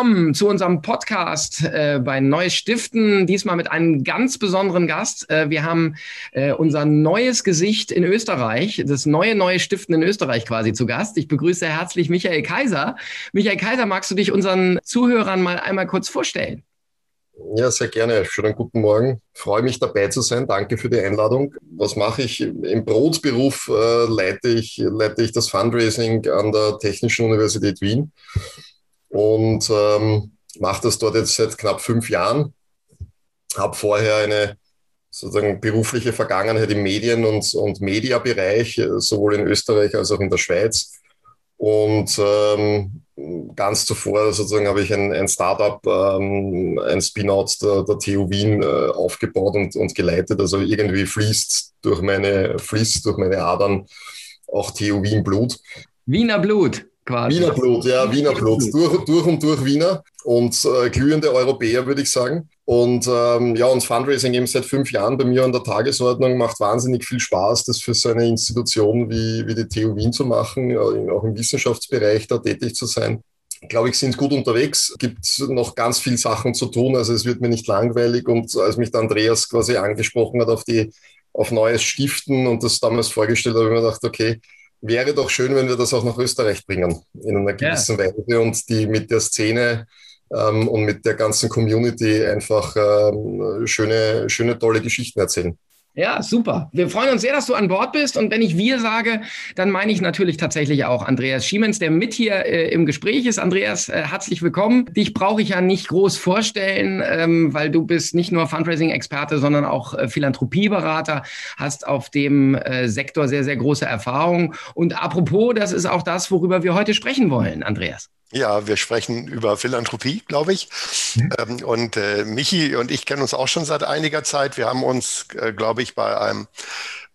Willkommen zu unserem Podcast äh, bei Neues Stiften. Diesmal mit einem ganz besonderen Gast. Äh, wir haben äh, unser neues Gesicht in Österreich, das neue neue Stiften in Österreich quasi zu Gast. Ich begrüße herzlich Michael Kaiser. Michael Kaiser, magst du dich unseren Zuhörern mal einmal kurz vorstellen? Ja, sehr gerne. Schönen guten Morgen. Freue mich dabei zu sein. Danke für die Einladung. Was mache ich? Im Brotberuf äh, leite, ich, leite ich das Fundraising an der Technischen Universität Wien und ähm, mache das dort jetzt seit knapp fünf Jahren. Habe vorher eine sozusagen berufliche Vergangenheit im Medien- und, und Mediabereich, äh, sowohl in Österreich als auch in der Schweiz. Und ähm, ganz zuvor sozusagen habe ich ein, ein Startup, ähm, ein Spin-out der, der TU Wien äh, aufgebaut und, und geleitet. Also irgendwie fließt durch meine, fließt durch meine Adern auch TU Wien Blut. Wiener Blut quasi. Wiener Blut, ja, Wiener Blut. Durch, durch und durch Wiener und äh, glühende Europäer, würde ich sagen. Und ähm, ja, und Fundraising eben seit fünf Jahren bei mir an der Tagesordnung macht wahnsinnig viel Spaß, das für so eine Institution wie, wie die TU Wien zu machen, auch im Wissenschaftsbereich da tätig zu sein. Ich glaube ich, sind gut unterwegs. Gibt noch ganz viel Sachen zu tun. Also es wird mir nicht langweilig. Und als mich der Andreas quasi angesprochen hat auf die auf neues Stiften und das damals vorgestellt, habe ich mir gedacht, okay, wäre doch schön, wenn wir das auch nach Österreich bringen, in einer gewissen ja. Weise und die mit der Szene ähm, und mit der ganzen Community einfach ähm, schöne, schöne, tolle Geschichten erzählen. Ja, super. Wir freuen uns sehr, dass du an Bord bist. Und wenn ich wir sage, dann meine ich natürlich tatsächlich auch Andreas Schiemens, der mit hier äh, im Gespräch ist. Andreas, äh, herzlich willkommen. Dich brauche ich ja nicht groß vorstellen, ähm, weil du bist nicht nur Fundraising-Experte, sondern auch äh, Philanthropieberater, hast auf dem äh, Sektor sehr, sehr große Erfahrung. Und apropos, das ist auch das, worüber wir heute sprechen wollen, Andreas. Ja, wir sprechen über Philanthropie, glaube ich. Mhm. Ähm, und äh, Michi und ich kennen uns auch schon seit einiger Zeit. Wir haben uns, äh, glaube ich, bei einem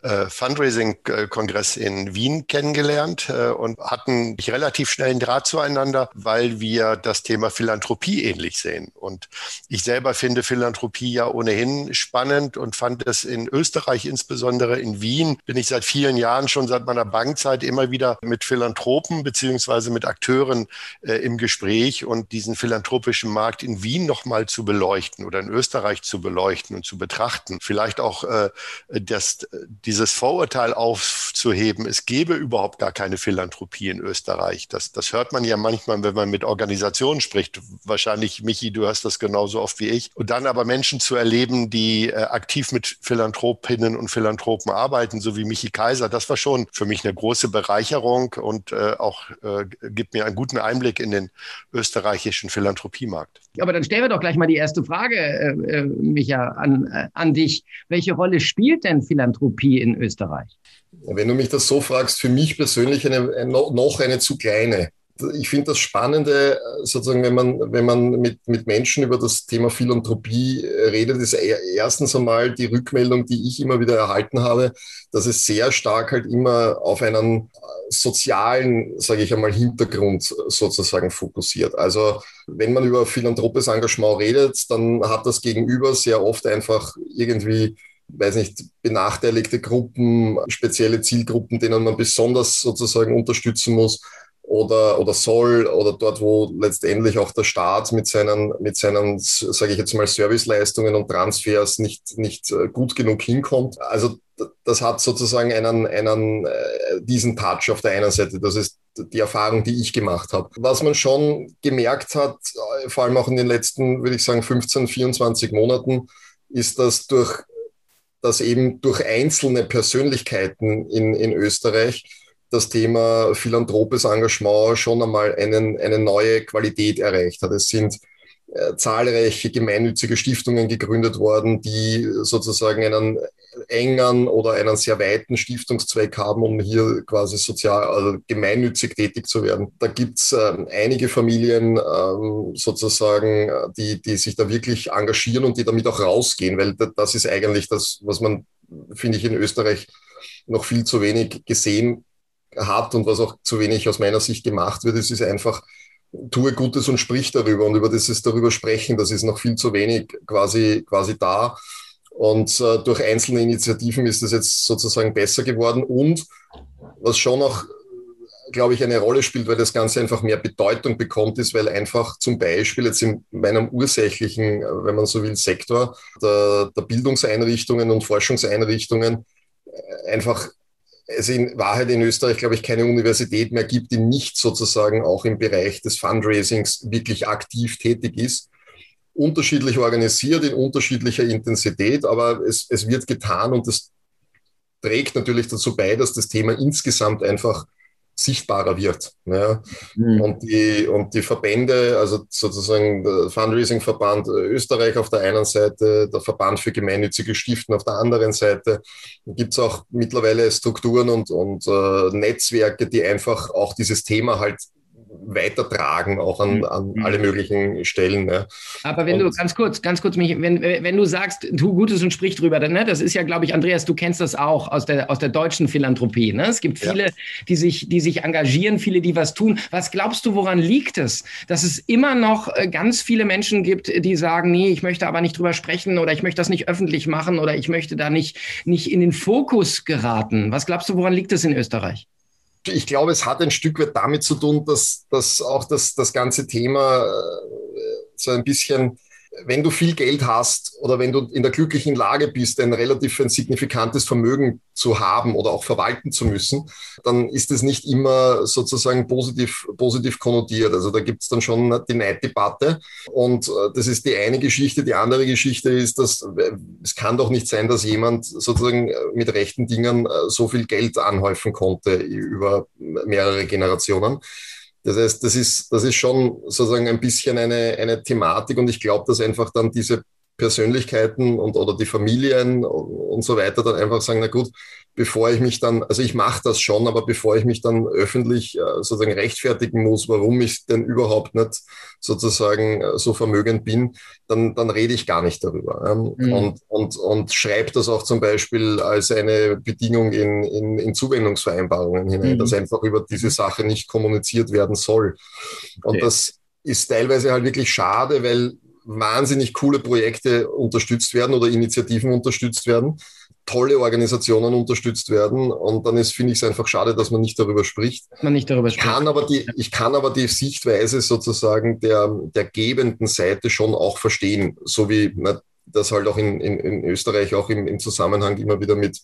äh, Fundraising-Kongress in Wien kennengelernt äh, und hatten relativ schnell einen Draht zueinander, weil wir das Thema Philanthropie ähnlich sehen. Und ich selber finde Philanthropie ja ohnehin spannend und fand es in Österreich, insbesondere in Wien, bin ich seit vielen Jahren schon seit meiner Bankzeit immer wieder mit Philanthropen beziehungsweise mit Akteuren äh, im Gespräch und diesen philanthropischen Markt in Wien nochmal zu beleuchten oder in Österreich zu beleuchten und zu betrachten. Vielleicht auch äh, das, die dieses Vorurteil aufzuheben, es gäbe überhaupt gar keine Philanthropie in Österreich. Das, das hört man ja manchmal, wenn man mit Organisationen spricht. Wahrscheinlich, Michi, du hast das genauso oft wie ich. Und dann aber Menschen zu erleben, die äh, aktiv mit Philanthropinnen und Philanthropen arbeiten, so wie Michi Kaiser, das war schon für mich eine große Bereicherung und äh, auch äh, gibt mir einen guten Einblick in den österreichischen Philanthropiemarkt. Aber dann stellen wir doch gleich mal die erste Frage, äh, äh Micha, an, äh, an dich. Welche Rolle spielt denn Philanthropie in Österreich? Wenn du mich das so fragst, für mich persönlich eine, noch eine zu kleine ich finde das Spannende, sozusagen, wenn man, wenn man mit, mit Menschen über das Thema Philanthropie redet, ist erstens einmal die Rückmeldung, die ich immer wieder erhalten habe, dass es sehr stark halt immer auf einen sozialen, sage ich einmal, Hintergrund sozusagen fokussiert. Also wenn man über philanthropes Engagement redet, dann hat das Gegenüber sehr oft einfach irgendwie weiß nicht, benachteiligte Gruppen, spezielle Zielgruppen, denen man besonders sozusagen unterstützen muss oder, oder soll oder dort, wo letztendlich auch der Staat mit seinen, mit seinen, sage ich jetzt mal, Serviceleistungen und Transfers nicht, nicht äh, gut genug hinkommt. Also das hat sozusagen einen, einen, äh, diesen Touch auf der einen Seite. Das ist die Erfahrung, die ich gemacht habe. Was man schon gemerkt hat, äh, vor allem auch in den letzten, würde ich sagen, 15, 24 Monaten, ist, dass durch, dass eben durch einzelne Persönlichkeiten in, in Österreich das Thema philanthropes Engagement schon einmal einen, eine neue Qualität erreicht hat. Es sind äh, zahlreiche gemeinnützige Stiftungen gegründet worden, die sozusagen einen engen oder einen sehr weiten Stiftungszweck haben, um hier quasi sozial, also gemeinnützig tätig zu werden. Da gibt's äh, einige Familien ähm, sozusagen, die, die sich da wirklich engagieren und die damit auch rausgehen, weil das ist eigentlich das, was man, finde ich, in Österreich noch viel zu wenig gesehen hat und was auch zu wenig aus meiner Sicht gemacht wird, ist, ist einfach, tue Gutes und sprich darüber. Und über dieses darüber sprechen, das ist noch viel zu wenig quasi, quasi da. Und äh, durch einzelne Initiativen ist es jetzt sozusagen besser geworden. Und was schon auch glaube ich, eine Rolle spielt, weil das Ganze einfach mehr Bedeutung bekommt, ist, weil einfach zum Beispiel jetzt in meinem ursächlichen, wenn man so will, Sektor der, der Bildungseinrichtungen und Forschungseinrichtungen einfach es in Wahrheit in Österreich, glaube ich, keine Universität mehr gibt, die nicht sozusagen auch im Bereich des Fundraisings wirklich aktiv tätig ist. Unterschiedlich organisiert, in unterschiedlicher Intensität, aber es, es wird getan und das trägt natürlich dazu bei, dass das Thema insgesamt einfach sichtbarer wird. Ja. Mhm. Und, die, und die Verbände, also sozusagen der Fundraising-Verband Österreich auf der einen Seite, der Verband für gemeinnützige Stiften auf der anderen Seite, gibt es auch mittlerweile Strukturen und, und äh, Netzwerke, die einfach auch dieses Thema halt weitertragen, auch an, mhm. an alle möglichen Stellen. Ne? Aber wenn und, du ganz kurz, ganz kurz mich, wenn, wenn du sagst, tu Gutes und sprich drüber, dann, ne, das ist ja, glaube ich, Andreas, du kennst das auch aus der, aus der deutschen Philanthropie. Ne? Es gibt viele, ja. die, sich, die sich engagieren, viele, die was tun. Was glaubst du, woran liegt es, dass es immer noch äh, ganz viele Menschen gibt, die sagen, nee, ich möchte aber nicht drüber sprechen oder ich möchte das nicht öffentlich machen oder ich möchte da nicht, nicht in den Fokus geraten? Was glaubst du, woran liegt es in Österreich? Ich glaube, es hat ein Stück weit damit zu tun, dass, dass auch das, das ganze Thema äh, so ein bisschen wenn du viel Geld hast oder wenn du in der glücklichen Lage bist, ein relativ ein signifikantes Vermögen zu haben oder auch verwalten zu müssen, dann ist es nicht immer sozusagen positiv, positiv konnotiert. Also da gibt es dann schon die Neiddebatte. Und äh, das ist die eine Geschichte. Die andere Geschichte ist, dass äh, es kann doch nicht sein, dass jemand sozusagen äh, mit rechten Dingen so viel Geld anhäufen konnte über mehrere Generationen. Das heißt, das ist, das ist schon sozusagen ein bisschen eine, eine Thematik und ich glaube, dass einfach dann diese Persönlichkeiten und oder die Familien und so weiter dann einfach sagen, na gut, bevor ich mich dann, also ich mache das schon, aber bevor ich mich dann öffentlich äh, sozusagen rechtfertigen muss, warum ich denn überhaupt nicht sozusagen äh, so vermögend bin, dann, dann rede ich gar nicht darüber. Mhm. Und, und, und schreibe das auch zum Beispiel als eine Bedingung in, in, in Zuwendungsvereinbarungen hinein, mhm. dass einfach über diese Sache nicht kommuniziert werden soll. Und okay. das ist teilweise halt wirklich schade, weil wahnsinnig coole Projekte unterstützt werden oder Initiativen unterstützt werden, tolle Organisationen unterstützt werden. Und dann ist, finde ich es einfach schade, dass man nicht darüber spricht. Man nicht darüber spricht. Ich kann aber die, ich kann aber die Sichtweise sozusagen der, der gebenden Seite schon auch verstehen, so wie na, das halt auch in, in, in Österreich auch im, im Zusammenhang immer wieder mit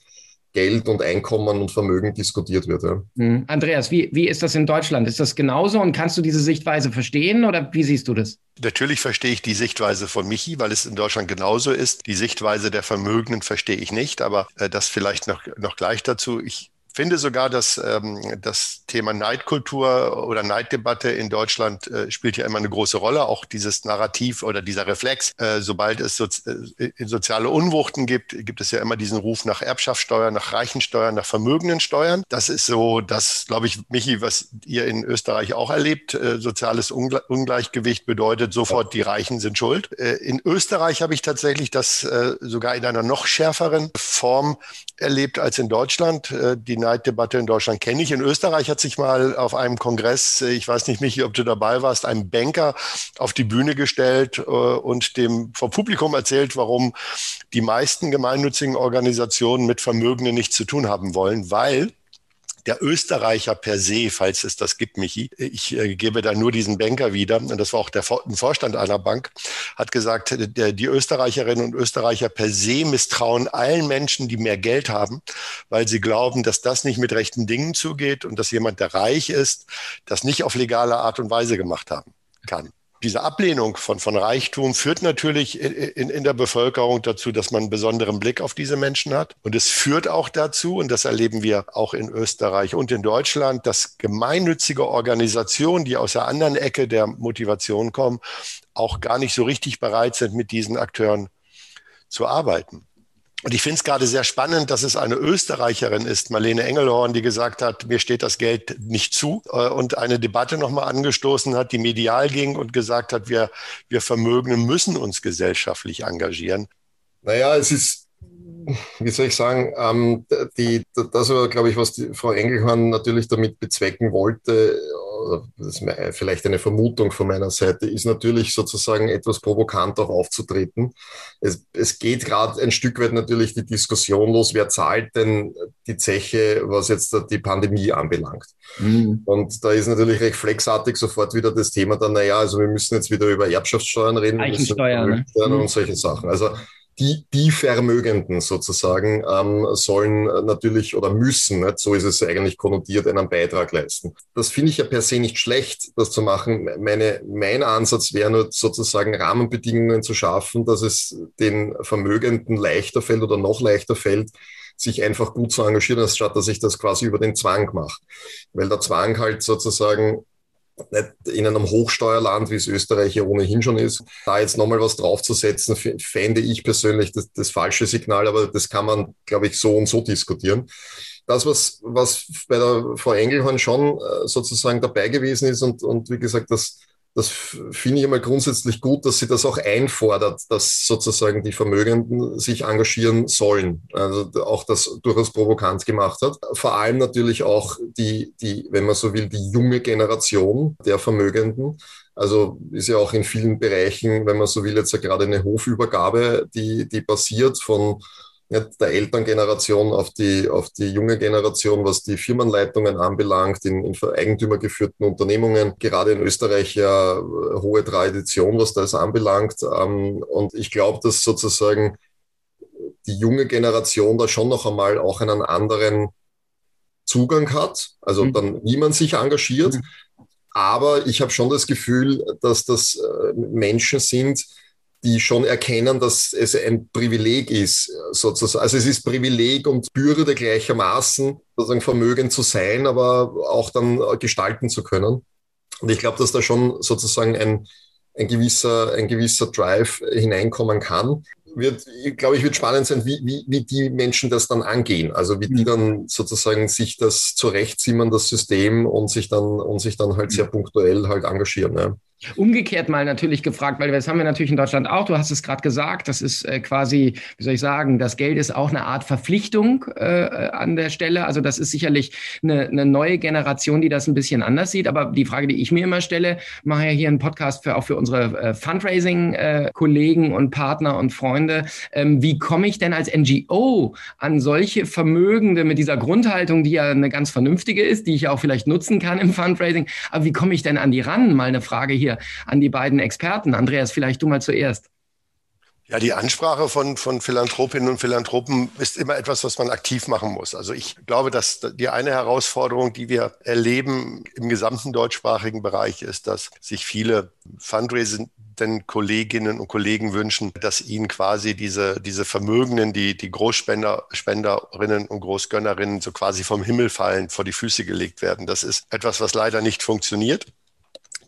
Geld und Einkommen und Vermögen diskutiert wird. Ja. Mhm. Andreas, wie, wie ist das in Deutschland? Ist das genauso und kannst du diese Sichtweise verstehen oder wie siehst du das? Natürlich verstehe ich die Sichtweise von Michi, weil es in Deutschland genauso ist. Die Sichtweise der Vermögenden verstehe ich nicht, aber äh, das vielleicht noch, noch gleich dazu. Ich finde sogar, dass ähm, das Thema Neidkultur oder Neiddebatte in Deutschland äh, spielt ja immer eine große Rolle. Auch dieses Narrativ oder dieser Reflex, äh, sobald es so, äh, soziale Unwuchten gibt, gibt es ja immer diesen Ruf nach Erbschaftssteuer, nach Reichensteuern, nach Vermögendensteuern. Das ist so, das glaube ich, Michi, was ihr in Österreich auch erlebt. Äh, soziales Ungle Ungleichgewicht bedeutet sofort, die Reichen sind schuld. Äh, in Österreich habe ich tatsächlich das äh, sogar in einer noch schärferen Form erlebt als in Deutschland. Die Neiddebatte in Deutschland kenne ich. In Österreich hat sich mal auf einem Kongress, äh, ich weiß nicht, Michi, ob du dabei warst, ein Banker auf die Bühne gestellt äh, und dem vor Publikum erzählt, warum die meisten gemeinnützigen Organisationen mit Vermögenden nichts zu tun haben wollen, weil der Österreicher per se, falls es das gibt, Michi, ich äh, gebe da nur diesen Banker wieder, und das war auch der Vorstand einer Bank, hat gesagt, der, die Österreicherinnen und Österreicher per se misstrauen allen Menschen, die mehr Geld haben, weil sie glauben, dass das nicht mit rechten Dingen zugeht und dass jemand, der reich ist, das nicht auf legale Art und Weise gemacht haben kann diese Ablehnung von, von Reichtum führt natürlich in, in der Bevölkerung dazu, dass man einen besonderen Blick auf diese Menschen hat. Und es führt auch dazu, und das erleben wir auch in Österreich und in Deutschland, dass gemeinnützige Organisationen, die aus der anderen Ecke der Motivation kommen, auch gar nicht so richtig bereit sind, mit diesen Akteuren zu arbeiten. Und ich finde es gerade sehr spannend, dass es eine Österreicherin ist, Marlene Engelhorn, die gesagt hat, mir steht das Geld nicht zu äh, und eine Debatte nochmal angestoßen hat, die medial ging und gesagt hat, wir, wir Vermögende müssen uns gesellschaftlich engagieren. Naja, es ist, wie soll ich sagen, ähm, die, das war, glaube ich, was die Frau Engelhorn natürlich damit bezwecken wollte das ist vielleicht eine Vermutung von meiner Seite, ist natürlich sozusagen etwas provokant auch aufzutreten. Es, es geht gerade ein Stück weit natürlich die Diskussion los, wer zahlt denn die Zeche, was jetzt die Pandemie anbelangt. Mhm. Und da ist natürlich reflexartig sofort wieder das Thema dann, naja, also wir müssen jetzt wieder über Erbschaftssteuern reden. Eichensteuer, ne? und mhm. solche Sachen. Also die, die Vermögenden sozusagen ähm, sollen natürlich oder müssen, nicht? so ist es eigentlich konnotiert, einen Beitrag leisten. Das finde ich ja per se nicht schlecht, das zu machen. Meine, mein Ansatz wäre nur sozusagen Rahmenbedingungen zu schaffen, dass es den Vermögenden leichter fällt oder noch leichter fällt, sich einfach gut zu engagieren, anstatt dass ich das quasi über den Zwang mache. Weil der Zwang halt sozusagen nicht in einem Hochsteuerland, wie es Österreich ja ohnehin schon ist, da jetzt nochmal was draufzusetzen, fände ich persönlich das, das falsche Signal, aber das kann man, glaube ich, so und so diskutieren. Das, was, was bei der Frau Engelhorn schon äh, sozusagen dabei gewesen ist und, und wie gesagt, das das finde ich immer grundsätzlich gut, dass sie das auch einfordert, dass sozusagen die Vermögenden sich engagieren sollen. Also auch das durchaus provokant gemacht hat. Vor allem natürlich auch die, die, wenn man so will, die junge Generation der Vermögenden. Also ist ja auch in vielen Bereichen, wenn man so will, jetzt ja gerade eine Hofübergabe, die, die passiert von der Elterngeneration auf die, auf die junge Generation, was die Firmenleitungen anbelangt, in, in eigentümergeführten Unternehmungen, gerade in Österreich ja äh, hohe Tradition, was das anbelangt. Ähm, und ich glaube, dass sozusagen die junge Generation da schon noch einmal auch einen anderen Zugang hat, also mhm. dann, wie man sich engagiert. Mhm. Aber ich habe schon das Gefühl, dass das äh, Menschen sind, die schon erkennen, dass es ein Privileg ist, sozusagen. Also es ist Privileg und Bürde gleichermaßen, sozusagen Vermögen zu sein, aber auch dann gestalten zu können. Und ich glaube, dass da schon sozusagen ein, ein gewisser, ein gewisser Drive hineinkommen kann. Wird, glaube ich, wird spannend sein, wie, wie, wie die Menschen das dann angehen. Also wie die mhm. dann sozusagen sich das zurechtzimmern, das System und sich dann, und sich dann halt sehr punktuell halt engagieren. Ja. Umgekehrt mal natürlich gefragt, weil das haben wir natürlich in Deutschland auch, du hast es gerade gesagt, das ist äh, quasi, wie soll ich sagen, das Geld ist auch eine Art Verpflichtung äh, an der Stelle. Also das ist sicherlich eine, eine neue Generation, die das ein bisschen anders sieht. Aber die Frage, die ich mir immer stelle, mache ja hier einen Podcast für auch für unsere äh, Fundraising-Kollegen und Partner und Freunde. Ähm, wie komme ich denn als NGO an solche Vermögende mit dieser Grundhaltung, die ja eine ganz vernünftige ist, die ich ja auch vielleicht nutzen kann im Fundraising? Aber wie komme ich denn an die ran? Mal eine Frage hier hier an die beiden Experten. Andreas, vielleicht du mal zuerst. Ja, die Ansprache von, von Philanthropinnen und Philanthropen ist immer etwas, was man aktiv machen muss. Also ich glaube, dass die eine Herausforderung, die wir erleben im gesamten deutschsprachigen Bereich, ist, dass sich viele fundraisenden Kolleginnen und Kollegen wünschen, dass ihnen quasi diese, diese Vermögenden, die, die Großspenderinnen und Großgönnerinnen so quasi vom Himmel fallen, vor die Füße gelegt werden. Das ist etwas, was leider nicht funktioniert.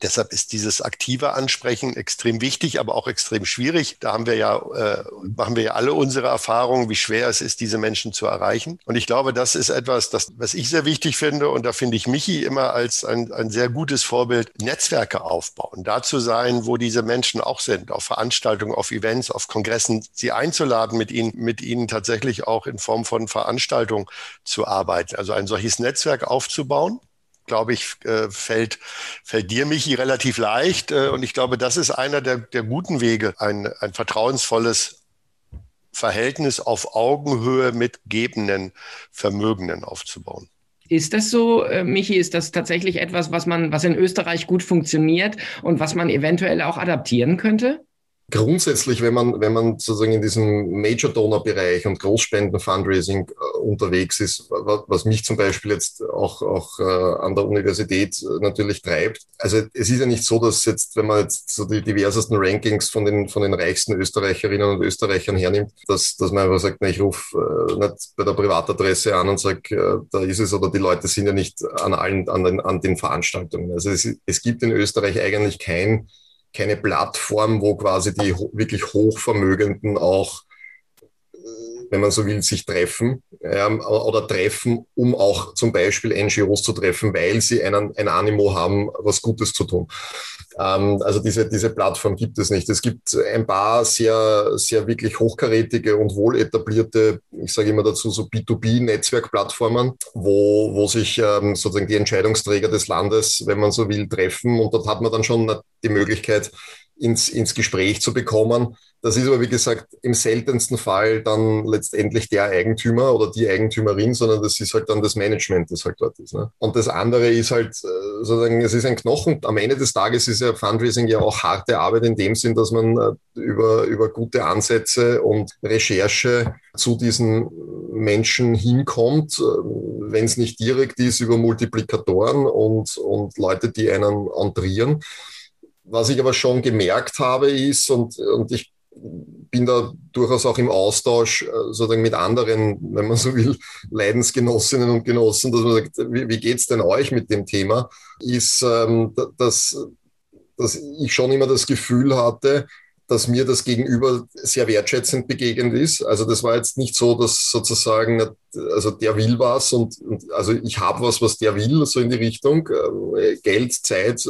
Deshalb ist dieses aktive Ansprechen extrem wichtig, aber auch extrem schwierig. Da haben wir ja, äh, machen wir ja alle unsere Erfahrungen, wie schwer es ist, diese Menschen zu erreichen. Und ich glaube, das ist etwas, das, was ich sehr wichtig finde. Und da finde ich Michi immer als ein, ein sehr gutes Vorbild. Netzwerke aufbauen, da zu sein, wo diese Menschen auch sind, auf Veranstaltungen, auf Events, auf Kongressen, sie einzuladen, mit ihnen, mit ihnen tatsächlich auch in Form von Veranstaltungen zu arbeiten. Also ein solches Netzwerk aufzubauen glaube ich, äh, fällt, fällt dir, Michi, relativ leicht. Äh, und ich glaube, das ist einer der, der guten Wege, ein, ein vertrauensvolles Verhältnis auf Augenhöhe mit gebenden Vermögenden aufzubauen. Ist das so, äh, Michi? Ist das tatsächlich etwas, was man, was in Österreich gut funktioniert und was man eventuell auch adaptieren könnte? Grundsätzlich, wenn man, wenn man sozusagen in diesem Major-Donor-Bereich und Großspenden-Fundraising äh, unterwegs ist, was mich zum Beispiel jetzt auch, auch äh, an der Universität äh, natürlich treibt. Also es ist ja nicht so, dass jetzt, wenn man jetzt so die diversesten Rankings von den, von den reichsten Österreicherinnen und Österreichern hernimmt, dass, dass man einfach sagt, na, ich rufe äh, nicht bei der Privatadresse an und sage, äh, da ist es oder die Leute sind ja nicht an allen, an den, an den Veranstaltungen. Also es, es gibt in Österreich eigentlich kein keine Plattform, wo quasi die wirklich Hochvermögenden auch, äh, wenn man so will, sich treffen ähm, oder treffen, um auch zum Beispiel NGOs zu treffen, weil sie einen, ein Animo haben, was Gutes zu tun. Ähm, also diese, diese Plattform gibt es nicht. Es gibt ein paar sehr, sehr wirklich hochkarätige und wohl etablierte, ich sage immer dazu, so B2B-Netzwerkplattformen, wo, wo sich ähm, sozusagen die Entscheidungsträger des Landes, wenn man so will, treffen. Und dort hat man dann schon die Möglichkeit, ins, ins Gespräch zu bekommen. Das ist aber, wie gesagt, im seltensten Fall dann letztendlich der Eigentümer oder die Eigentümerin, sondern das ist halt dann das Management, das halt dort ist. Ne? Und das andere ist halt äh, sozusagen, es ist ein Knochen. Am Ende des Tages ist ja Fundraising ja auch harte Arbeit in dem Sinn, dass man äh, über, über gute Ansätze und Recherche zu diesen Menschen hinkommt, äh, wenn es nicht direkt ist, über Multiplikatoren und, und Leute, die einen entrieren. Was ich aber schon gemerkt habe, ist, und, und ich bin da durchaus auch im Austausch äh, sozusagen mit anderen, wenn man so will, Leidensgenossinnen und Genossen, dass man sagt, wie, wie geht's denn euch mit dem Thema, ist, ähm, dass, dass ich schon immer das Gefühl hatte, dass mir das Gegenüber sehr wertschätzend begegnet ist. Also das war jetzt nicht so, dass sozusagen, also der will was und, und also ich habe was, was der will, so in die Richtung, äh, Geld, Zeit, äh,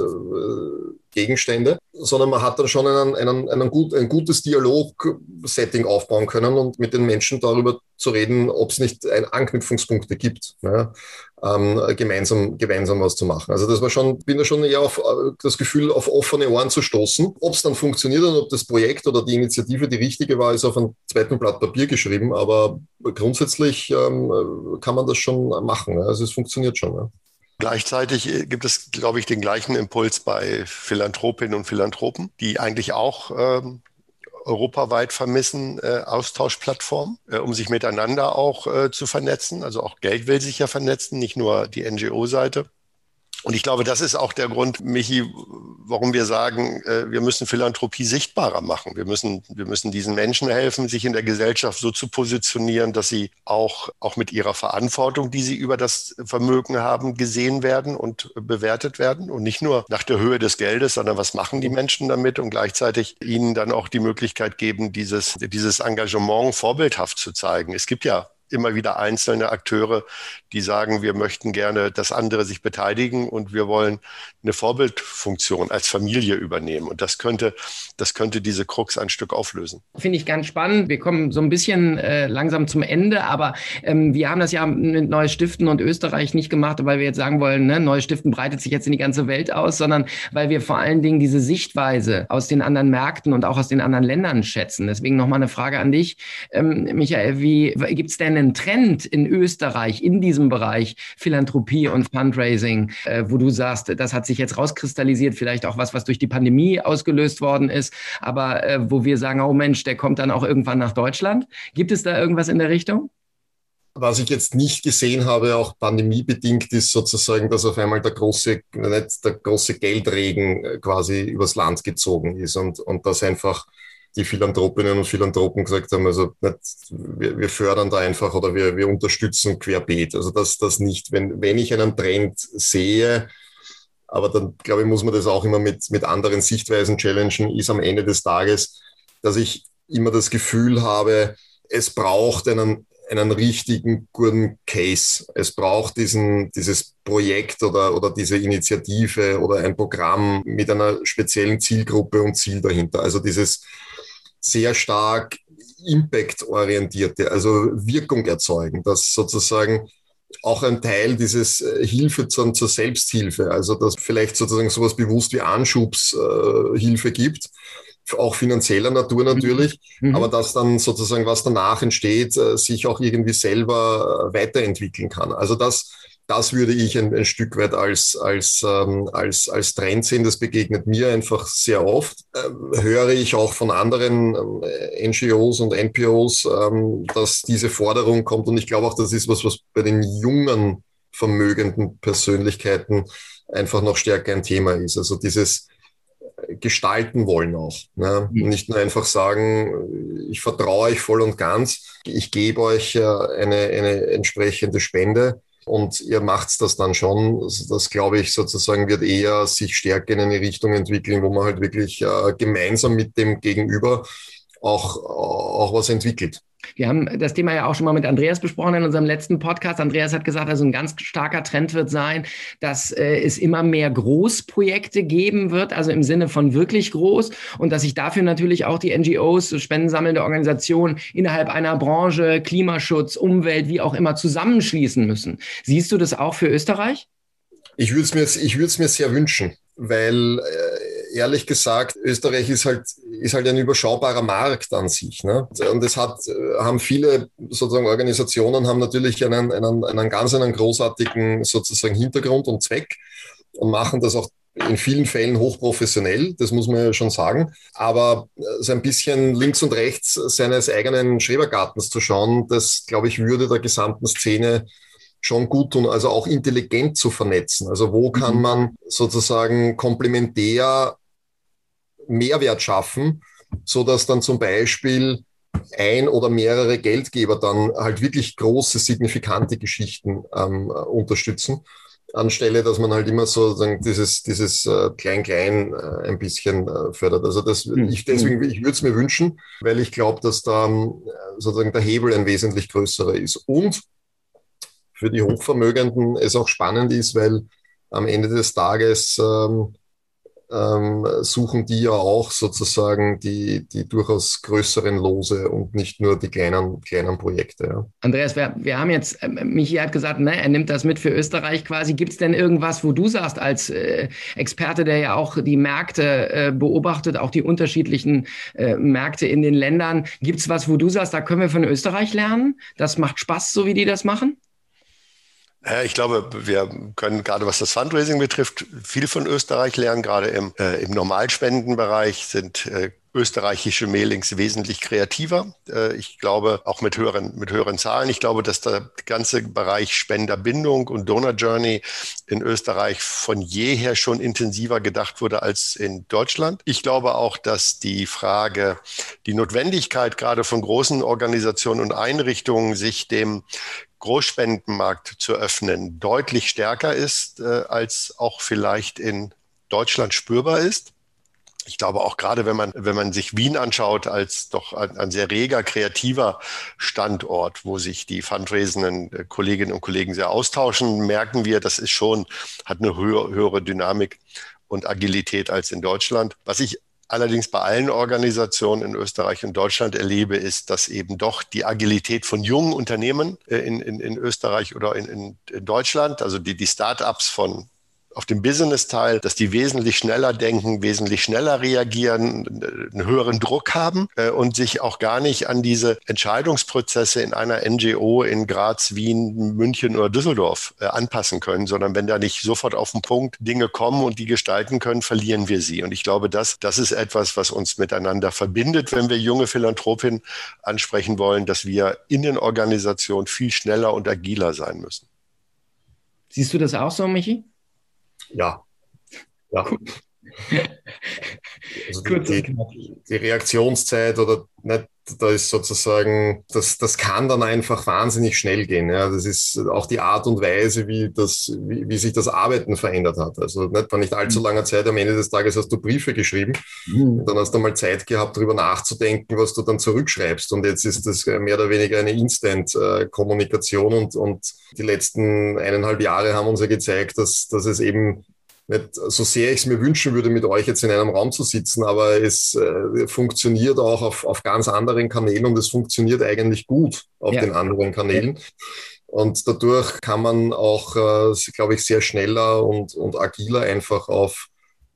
Gegenstände, sondern man hat dann schon einen, einen, einen gut, ein gutes Dialog-Setting aufbauen können und mit den Menschen darüber zu reden, ob es nicht ein Anknüpfungspunkte gibt, ja, ähm, gemeinsam, gemeinsam was zu machen. Also das war schon, bin da schon eher auf äh, das Gefühl, auf offene Ohren zu stoßen. Ob es dann funktioniert und ob das Projekt oder die Initiative die richtige war, ist auf einem zweiten Blatt Papier geschrieben, aber grundsätzlich ähm, kann man das schon machen. Ja. Also es funktioniert schon. Ja. Gleichzeitig äh, gibt es, glaube ich, den gleichen Impuls bei Philanthropinnen und Philanthropen, die eigentlich auch ähm, europaweit vermissen äh, Austauschplattformen, äh, um sich miteinander auch äh, zu vernetzen. Also auch Geld will sich ja vernetzen, nicht nur die NGO-Seite. Und ich glaube, das ist auch der Grund, Michi, warum wir sagen, äh, wir müssen Philanthropie sichtbarer machen. Wir müssen, wir müssen diesen Menschen helfen, sich in der Gesellschaft so zu positionieren, dass sie auch, auch mit ihrer Verantwortung, die sie über das Vermögen haben, gesehen werden und bewertet werden. Und nicht nur nach der Höhe des Geldes, sondern was machen die Menschen damit und gleichzeitig ihnen dann auch die Möglichkeit geben, dieses, dieses Engagement vorbildhaft zu zeigen. Es gibt ja immer wieder einzelne Akteure, die sagen, wir möchten gerne, dass andere sich beteiligen und wir wollen eine Vorbildfunktion als Familie übernehmen. Und das könnte, das könnte diese Krux ein Stück auflösen. Finde ich ganz spannend. Wir kommen so ein bisschen äh, langsam zum Ende, aber ähm, wir haben das ja mit Neues Stiften und Österreich nicht gemacht, weil wir jetzt sagen wollen, ne, Neues Stiften breitet sich jetzt in die ganze Welt aus, sondern weil wir vor allen Dingen diese Sichtweise aus den anderen Märkten und auch aus den anderen Ländern schätzen. Deswegen nochmal eine Frage an dich, ähm, Michael, wie gibt es denn einen Trend in Österreich in diesem Bereich Philanthropie und Fundraising, äh, wo du sagst, das hat sich jetzt rauskristallisiert, vielleicht auch was, was durch die Pandemie ausgelöst worden ist, aber äh, wo wir sagen, oh Mensch, der kommt dann auch irgendwann nach Deutschland. Gibt es da irgendwas in der Richtung? Was ich jetzt nicht gesehen habe, auch pandemiebedingt, ist sozusagen, dass auf einmal der große, der große Geldregen äh, quasi übers Land gezogen ist und, und das einfach die Philanthropinnen und Philanthropen gesagt haben, also nicht, wir, wir fördern da einfach oder wir, wir unterstützen querbeet. Also das, das nicht, wenn, wenn ich einen Trend sehe, aber dann glaube ich, muss man das auch immer mit, mit anderen Sichtweisen challengen, ist am Ende des Tages, dass ich immer das Gefühl habe, es braucht einen, einen richtigen guten Case. Es braucht diesen, dieses Projekt oder, oder diese Initiative oder ein Programm mit einer speziellen Zielgruppe und Ziel dahinter. Also dieses, sehr stark Impact-orientierte, also Wirkung erzeugen, dass sozusagen auch ein Teil dieses äh, Hilfe zur, zur Selbsthilfe, also dass vielleicht sozusagen sowas bewusst wie Anschubshilfe äh, gibt, auch finanzieller Natur natürlich, mhm. mhm. aber dass dann sozusagen was danach entsteht, äh, sich auch irgendwie selber weiterentwickeln kann. Also das das würde ich ein, ein Stück weit als, als, ähm, als, als Trend sehen. Das begegnet mir einfach sehr oft. Ähm, höre ich auch von anderen ähm, NGOs und NPOs, ähm, dass diese Forderung kommt. Und ich glaube auch, das ist was, was bei den jungen, vermögenden Persönlichkeiten einfach noch stärker ein Thema ist. Also dieses gestalten wollen auch. Ne? Mhm. Nicht nur einfach sagen, ich vertraue euch voll und ganz, ich gebe euch äh, eine, eine entsprechende Spende und ihr macht das dann schon. Das, glaube ich, sozusagen wird eher sich stärker in eine Richtung entwickeln, wo man halt wirklich äh, gemeinsam mit dem Gegenüber auch, auch was entwickelt. Wir haben das Thema ja auch schon mal mit Andreas besprochen in unserem letzten Podcast. Andreas hat gesagt, also ein ganz starker Trend wird sein, dass äh, es immer mehr Großprojekte geben wird, also im Sinne von wirklich groß und dass sich dafür natürlich auch die NGOs, spendensammelnde Organisationen innerhalb einer Branche, Klimaschutz, Umwelt, wie auch immer zusammenschließen müssen. Siehst du das auch für Österreich? Ich würde es mir, ich würde es mir sehr wünschen, weil äh, ehrlich gesagt, Österreich ist halt, ist halt ein überschaubarer Markt an sich. Ne? Und es hat, haben viele sozusagen Organisationen haben natürlich einen, einen, einen ganz einen großartigen sozusagen Hintergrund und Zweck und machen das auch in vielen Fällen hochprofessionell, das muss man ja schon sagen. Aber so ein bisschen links und rechts seines eigenen Schrebergartens zu schauen, das, glaube ich, würde der gesamten Szene schon gut tun, also auch intelligent zu vernetzen. Also wo kann mhm. man sozusagen komplementär Mehrwert schaffen, so dass dann zum Beispiel ein oder mehrere Geldgeber dann halt wirklich große, signifikante Geschichten ähm, unterstützen, anstelle, dass man halt immer so sagen, dieses, dieses äh, Klein-Klein äh, ein bisschen äh, fördert. Also das, mhm. ich, deswegen, ich würde es mir wünschen, weil ich glaube, dass da ähm, sozusagen der Hebel ein wesentlich größerer ist. Und für die Hochvermögenden es auch spannend ist, weil am Ende des Tages ähm, ähm, suchen die ja auch sozusagen die, die durchaus größeren Lose und nicht nur die kleinen, kleinen Projekte. Ja. Andreas, wir, wir haben jetzt, äh, Michi hat gesagt, ne, er nimmt das mit für Österreich quasi. Gibt es denn irgendwas, wo du sagst, als äh, Experte, der ja auch die Märkte äh, beobachtet, auch die unterschiedlichen äh, Märkte in den Ländern, gibt es was, wo du sagst, da können wir von Österreich lernen? Das macht Spaß, so wie die das machen? Ich glaube, wir können gerade was das Fundraising betrifft, viel von Österreich lernen. Gerade im, äh, im Normalspendenbereich sind äh, österreichische Mailings wesentlich kreativer. Äh, ich glaube, auch mit höheren, mit höheren Zahlen. Ich glaube, dass der ganze Bereich Spenderbindung und Donor Journey in Österreich von jeher schon intensiver gedacht wurde als in Deutschland. Ich glaube auch, dass die Frage, die Notwendigkeit gerade von großen Organisationen und Einrichtungen, sich dem Großspendenmarkt zu öffnen, deutlich stärker ist, äh, als auch vielleicht in Deutschland spürbar ist. Ich glaube auch gerade, wenn man, wenn man sich Wien anschaut als doch ein, ein sehr reger, kreativer Standort, wo sich die fundraisenden äh, Kolleginnen und Kollegen sehr austauschen, merken wir, das ist schon, hat eine höhere, höhere Dynamik und Agilität als in Deutschland. Was ich allerdings bei allen Organisationen in Österreich und Deutschland erlebe, ist, dass eben doch die Agilität von jungen Unternehmen äh, in, in, in Österreich oder in, in Deutschland, also die, die Start-ups von auf dem Business-Teil, dass die wesentlich schneller denken, wesentlich schneller reagieren, einen höheren Druck haben äh, und sich auch gar nicht an diese Entscheidungsprozesse in einer NGO in Graz, Wien, München oder Düsseldorf äh, anpassen können, sondern wenn da nicht sofort auf den Punkt Dinge kommen und die gestalten können, verlieren wir sie. Und ich glaube, das, das ist etwas, was uns miteinander verbindet, wenn wir junge Philanthropinnen ansprechen wollen, dass wir in den Organisationen viel schneller und agiler sein müssen. Siehst du das auch so, Michi? Ja. ja. Also die, die, die, Reaktionszeit oder nicht, da ist sozusagen, das, das kann dann einfach wahnsinnig schnell gehen. Ja. Das ist auch die Art und Weise, wie, das, wie, wie sich das Arbeiten verändert hat. Also nicht vor nicht allzu mhm. langer Zeit, am Ende des Tages hast du Briefe geschrieben. Mhm. Dann hast du mal Zeit gehabt, darüber nachzudenken, was du dann zurückschreibst. Und jetzt ist das mehr oder weniger eine Instant-Kommunikation. Und, und die letzten eineinhalb Jahre haben uns ja gezeigt, dass, dass es eben nicht so sehr ich es mir wünschen würde, mit euch jetzt in einem Raum zu sitzen, aber es äh, funktioniert auch auf, auf ganz anderen Kanälen und es funktioniert eigentlich gut auf ja. den anderen Kanälen. Und dadurch kann man auch, äh, glaube ich, sehr schneller und, und agiler einfach auf,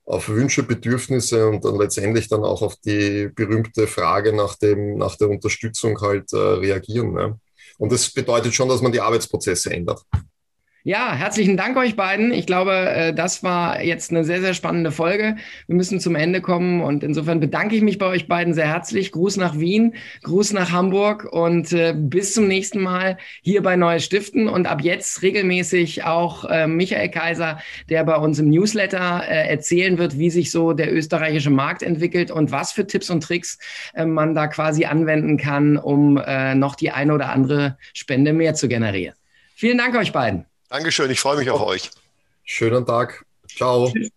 auf Wünsche, Bedürfnisse und dann letztendlich dann auch auf die berühmte Frage nach, dem, nach der Unterstützung halt äh, reagieren. Ne? Und das bedeutet schon, dass man die Arbeitsprozesse ändert. Ja, herzlichen Dank euch beiden. Ich glaube, äh, das war jetzt eine sehr, sehr spannende Folge. Wir müssen zum Ende kommen und insofern bedanke ich mich bei euch beiden sehr herzlich. Gruß nach Wien, Gruß nach Hamburg und äh, bis zum nächsten Mal hier bei Neues Stiften und ab jetzt regelmäßig auch äh, Michael Kaiser, der bei uns im Newsletter erzählen wird, wie sich so der österreichische Markt entwickelt und was für Tipps und Tricks man da quasi anwenden kann, um noch die eine oder andere Spende mehr zu generieren. Vielen Dank euch beiden. Dankeschön, ich freue mich auf euch. Schönen Tag. Ciao. Tschüss.